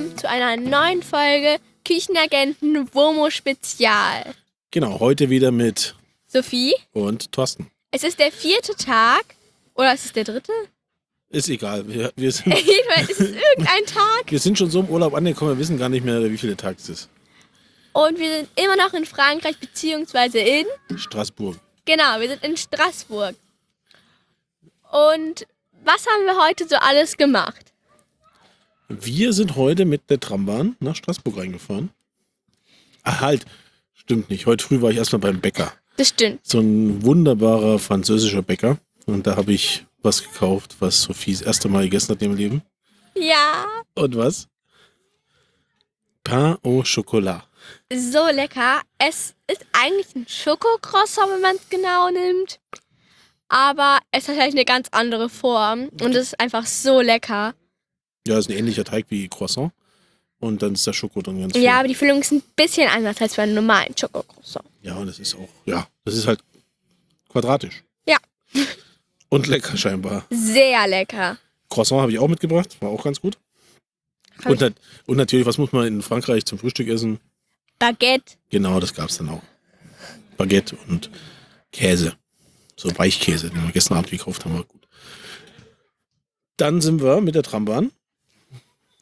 willkommen zu einer neuen Folge Küchenagenten Womo Spezial. Genau, heute wieder mit Sophie, und Thorsten. es ist der vierte Tag. Oder ist es der dritte? Ist egal. Wir, wir, sind, Jedenfalls ist es irgendein Tag. wir sind schon so im Urlaub angekommen, wir wissen gar nicht mehr, wie viele Tag es ist. Und wir sind immer noch in Frankreich, beziehungsweise in. Straßburg. Genau, wir sind in Straßburg. Und was haben wir heute so alles gemacht? Wir sind heute mit der Trambahn nach Straßburg reingefahren. Ah, halt. Stimmt nicht. Heute früh war ich erstmal beim Bäcker. Das stimmt. So ein wunderbarer französischer Bäcker. Und da habe ich was gekauft, was Sophie das erste Mal gegessen hat in ihrem Leben. Ja, Und was? Pain au Chocolat. so lecker. Es ist eigentlich ein Schokocroissant, wenn man es genau nimmt. Aber es hat halt eine ganz andere Form. Und es ist einfach so lecker. Ja, ist ein ähnlicher Teig wie Croissant. Und dann ist der Schoko drin ganz viel. Ja, aber die Füllung ist ein bisschen anders als bei einem normalen Schokocroissant. Ja, und es ist auch, ja, das ist halt quadratisch. Ja. Und lecker scheinbar. Sehr lecker. Croissant habe ich auch mitgebracht, war auch ganz gut. Und, nat- und natürlich, was muss man in Frankreich zum Frühstück essen? Baguette. Genau, das gab es dann auch. Baguette und Käse. So Weichkäse, den wir gestern Abend gekauft haben, war gut. Dann sind wir mit der Trambahn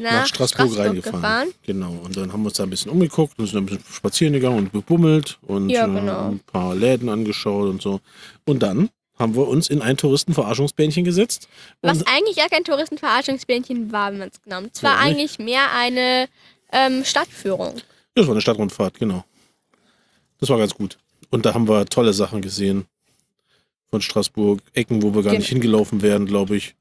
Nach, nach, Straßburg, reingefahren. gefahren. Genau. Und dann haben wir uns da ein bisschen umgeguckt und sind ein bisschen spazieren gegangen und gebummelt und Ja, äh, genau. ein paar Läden angeschaut und so. Und dann haben wir uns in ein Touristenverarschungsbähnchen gesetzt. Was eigentlich gar kein Touristenverarschungsbähnchen war, wenn man es genommen. Es war Ja, eigentlich mehr eine ähm, Stadtführung. das war eine Stadtrundfahrt, genau. Das war ganz gut. Und da haben wir tolle Sachen gesehen von Straßburg. Ecken, wo wir gar Genau. nicht hingelaufen wären, glaube ich.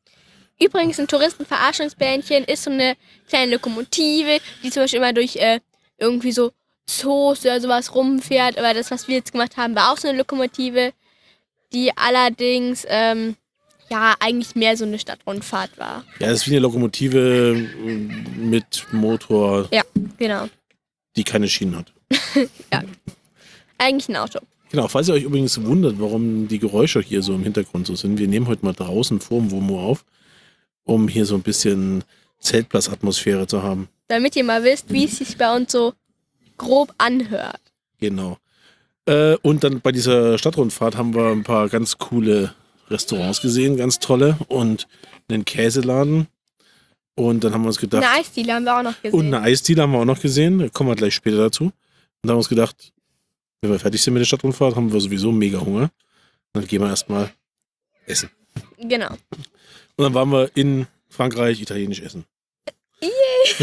Übrigens, ein Touristenverarschungsbähnchen ist so eine kleine Lokomotive, die zum Beispiel immer durch äh, irgendwie so Zoos oder sowas rumfährt. Aber das, was wir jetzt gemacht haben, war auch so eine Lokomotive, die allerdings ähm, ja eigentlich mehr so eine Stadtrundfahrt war. Ja, das ist wie eine Lokomotive äh, mit Motor, Ja, genau. die keine Schienen hat. Eigentlich ein Auto. Genau, falls ihr euch übrigens wundert, warum die Geräusche hier so im Hintergrund so sind, wir nehmen heute mal draußen vorm WOMO auf, um hier so ein bisschen Zeltplatzatmosphäre zu haben. Damit ihr mal wisst, wie es sich bei uns so grob anhört. Genau. Äh, und dann bei dieser Stadtrundfahrt haben wir ein paar ganz coole Restaurants gesehen, ganz tolle und einen Käseladen. Und dann haben wir uns gedacht, Eine Eisdiele haben wir auch noch gesehen. und eine Eisdiele haben wir auch noch gesehen, da kommen wir gleich später dazu. Und dann haben wir uns gedacht, wenn wir fertig sind mit der Stadtrundfahrt, haben wir sowieso mega Hunger. Dann gehen wir erstmal essen. Genau. Und dann waren wir in Frankreich italienisch essen.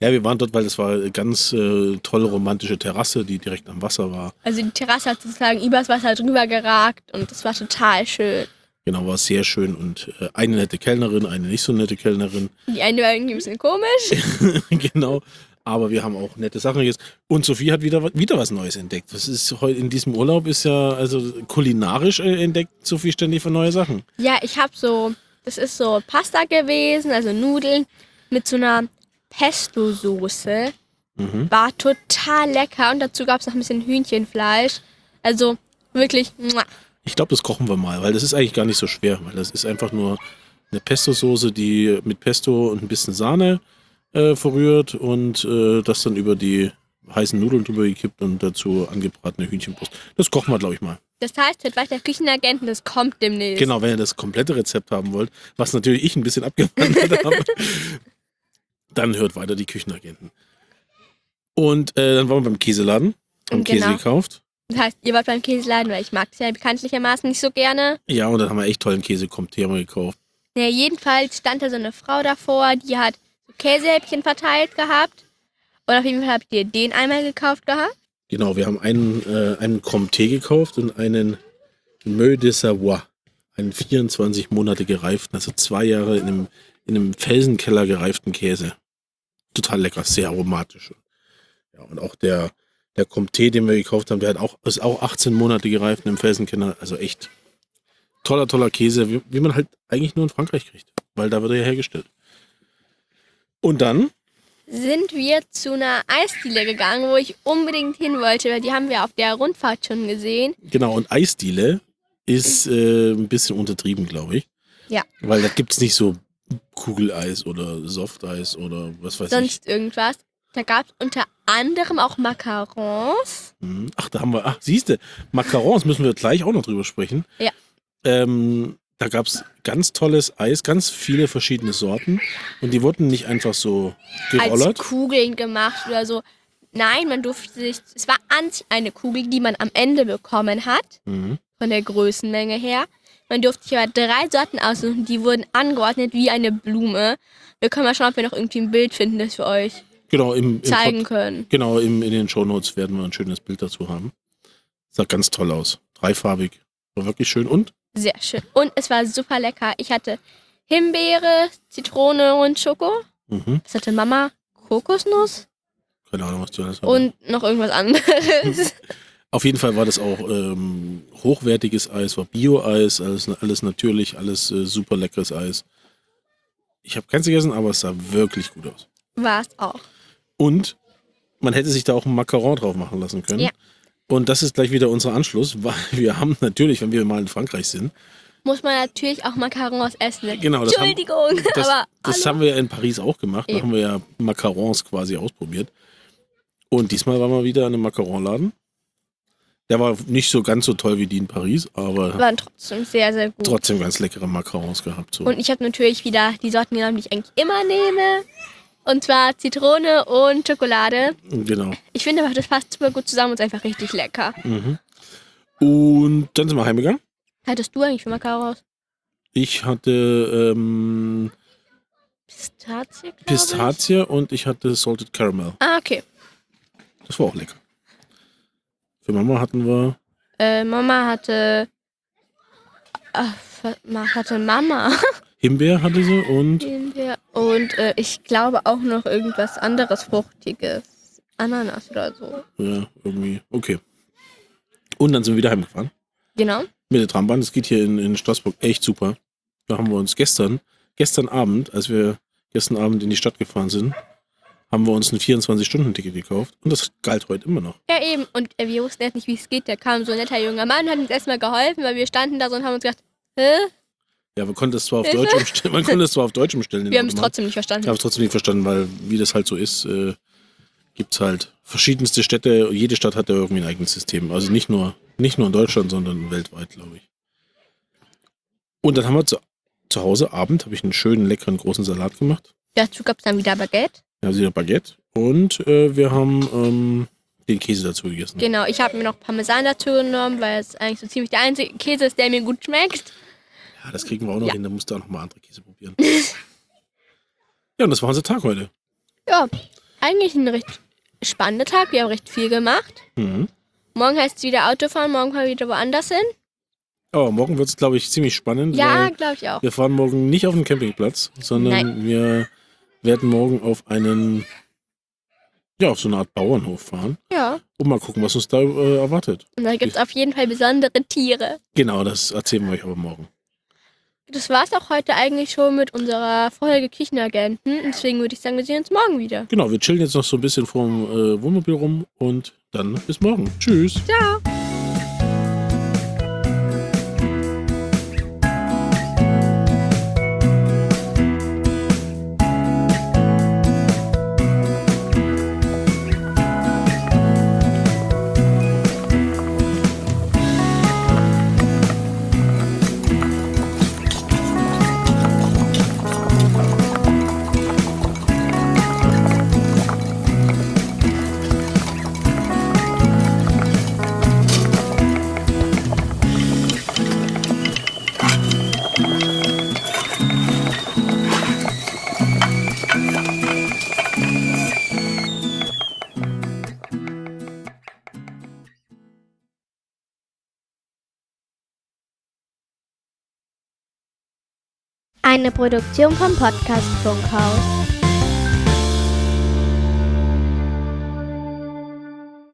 ja, wir waren dort, weil das war eine ganz äh, tolle romantische Terrasse, die direkt am Wasser war. Also die Terrasse hat sozusagen übers Wasser drüber geragt und das war total schön. Genau, war sehr schön. Und äh, eine nette Kellnerin, eine nicht so nette Kellnerin. Die eine war irgendwie ein bisschen komisch. genau. Aber wir haben auch nette Sachen gegessen. Und Sophie hat wieder, wieder was Neues entdeckt. Das ist heute in diesem Urlaub ist ja, also kulinarisch äh, entdeckt Sophie ständig für neue Sachen. Ja, ich habe so, das ist so Pasta gewesen, also Nudeln mit so einer Pesto-Soße. Mhm. War total lecker und dazu gab es noch ein bisschen Hühnchenfleisch. Also wirklich, muah. Ich glaube, das kochen wir mal, weil das ist eigentlich gar nicht so schwer, weil das ist einfach nur eine Pesto-Soße, die mit Pesto und ein bisschen Sahne äh, verrührt und äh, das dann über die heißen Nudeln drüber gekippt und dazu angebratene Hühnchenbrust. Das kochen wir, glaube ich, mal. das heißt, wird weiter Küchenagenten, das kommt demnächst. Genau, wenn ihr das komplette Rezept haben wollt, was natürlich ich ein bisschen abgewandelt habe, dann hört weiter die Küchenagenten. Und äh, dann waren wir beim Käseladen, haben Genau. Käse gekauft. Das heißt, ihr wart beim Käseladen, weil ich mag es ja bekanntlichermaßen nicht so gerne. Ja, und dann haben wir echt tollen Käse wir gekauft. Ja, jedenfalls stand da so eine Frau davor, die hat Käsehäppchen verteilt gehabt. Und auf jeden Fall habt ihr den einmal gekauft gehabt. Genau, wir haben einen, äh, einen Comté gekauft und einen Meu de Savoie. Einen 24 Monate gereiften, also zwei Jahre in einem, in einem Felsenkeller gereiften Käse. Total lecker, sehr aromatisch. Ja, und auch der, der Comté, den wir gekauft haben, der hat auch, ist auch 18 Monate gereift einem Felsenkeller. Also echt toller, toller Käse, wie, wie man halt eigentlich nur in Frankreich kriegt, weil da wird er ja hergestellt. Und dann Sind wir zu einer Eisdiele gegangen, wo ich unbedingt hin wollte, weil die haben wir auf der Rundfahrt schon gesehen. Genau, und Eisdiele ist äh, ein bisschen untertrieben, glaube ich. Ja. Weil da gibt es nicht so Kugeleis oder Softeis oder was weiß sonst irgendwas. Da gab es unter anderem auch Macarons. ich. Hm. Ach, da haben wir, ach, siehste, Macarons müssen wir gleich auch noch drüber sprechen. Ja. Ähm, da gab es ganz tolles Eis, ganz viele verschiedene Sorten. Und die wurden nicht einfach so als gerollert. Kugeln gemacht oder so. Nein, man durfte sich. Es war an sich eine Kugel, die man am Ende bekommen hat, Mhm. von der Größenmenge her. Man durfte sich aber drei Sorten aussuchen, die wurden angeordnet wie eine Blume. Wir können mal schauen, ob wir noch irgendwie ein Bild finden, das wir euch Genau, im, im zeigen Pod- können. Genau, im, in den Shownotes werden wir ein schönes Bild dazu haben. Sah ganz toll aus. Dreifarbig. War wirklich schön. Und? Sehr schön. Und es war super lecker. Ich hatte Himbeere, Zitrone und Schoko. Mhm. Was hatte Mama? Kokosnuss Keine Ahnung, was du alles hast. und noch irgendwas anderes. Auf jeden Fall war das auch ähm, hochwertiges Eis, war Bio-Eis, alles, alles natürlich, alles äh, super leckeres Eis. Ich habe keins gegessen, aber es sah wirklich gut aus. war es auch. Und man hätte sich da auch ein Macaron drauf machen lassen können. Ja. Und das ist gleich wieder unser Anschluss, weil wir haben natürlich, wenn wir mal in Frankreich sind, Muss man natürlich auch Macarons essen. Genau, das haben- Entschuldigung, das, aber das haben wir ja in Paris auch gemacht. Da Ja. haben wir ja Macarons quasi ausprobiert. Und diesmal waren wir wieder in einem Macaronladen. Der war nicht so ganz so toll wie die in Paris, aber waren trotzdem sehr, sehr gut. trotzdem ganz leckere Macarons gehabt. So. Und ich habe natürlich wieder die Sorten genommen, die ich eigentlich immer nehme. Und zwar Zitrone und Schokolade. Genau. Ich finde aber, das passt super gut zusammen und ist einfach richtig lecker. Mhm. Und dann sind wir heimgegangen. Hattest du eigentlich für Macarons? Ich hatte ähm, Pistazie, Pistazie und ich hatte Salted Caramel. Ich. Ah, okay. Das war auch lecker. Für Mama hatten wir Äh, Mama hatte... Ach, was hatte Mama? Himbeer hatte sie und Himbeer. Und äh, ich glaube auch noch irgendwas anderes Fruchtiges. Ananas oder so. ja, irgendwie, okay. Und dann sind wir wieder heimgefahren. Genau. Mit der Trambahn. Das geht hier in, in Straßburg echt super. Da haben wir uns gestern, gestern Abend, als wir gestern Abend in die Stadt gefahren sind, haben wir uns ein 24-Stunden-Ticket gekauft. Und das galt heute immer noch. Ja, eben. Und äh, wir wussten jetzt nicht, wie es geht. Da kam so ein netter junger Mann und hat uns erstmal geholfen, weil wir standen da so und haben uns gedacht, hä? Ja, man konnte es zwar auf. Deutsch umstellen, man konnte es zwar auf Deutsch umstellen. Wir haben es trotzdem nicht Ich verstanden. habe es trotzdem nicht verstanden, weil wie das halt so ist, äh, gibt es halt verschiedenste Städte. Jede Stadt hat ja irgendwie ein eigenes System. Also nicht nur, nicht nur in Deutschland, sondern weltweit, glaube ich. Und dann haben wir zu, zu Hause Abend, habe ich einen schönen, leckeren, großen Salat gemacht. Dazu gab es dann wieder Baguette. Ja, wieder Baguette. Und äh, wir haben ähm, den Käse dazu gegessen. Genau, ich habe mir noch Parmesan dazu genommen, weil es eigentlich so ziemlich der einzige Käse ist, der mir gut schmeckt. Ja, das kriegen wir auch noch Ja. hin. Da musst du auch noch mal andere Käse probieren. ja, und das war unser Tag heute. Ja, eigentlich ein recht spannender Tag. Wir haben recht viel gemacht. Mhm. Morgen heißt es wieder Autofahren, morgen fahren wir wieder woanders hin. Aber morgen wird es, glaube ich, ziemlich spannend. Ja, glaube ich auch. Wir fahren morgen nicht auf den Campingplatz, sondern wir werden morgen auf einen, ja, auf so eine Art Bauernhof fahren Ja. und mal gucken, was uns da äh, erwartet. Und da gibt es auf jeden Fall besondere Tiere. Genau, das erzählen wir euch aber morgen. Das war's auch heute eigentlich schon mit unserer Folge Küchenagenten. Deswegen würde ich sagen, wir sehen uns morgen wieder. Genau, wir chillen jetzt noch so ein bisschen vorm äh, Wohnmobil rum und dann bis morgen. Tschüss. Ciao. Eine Produktion vom Podcast Funkhaus.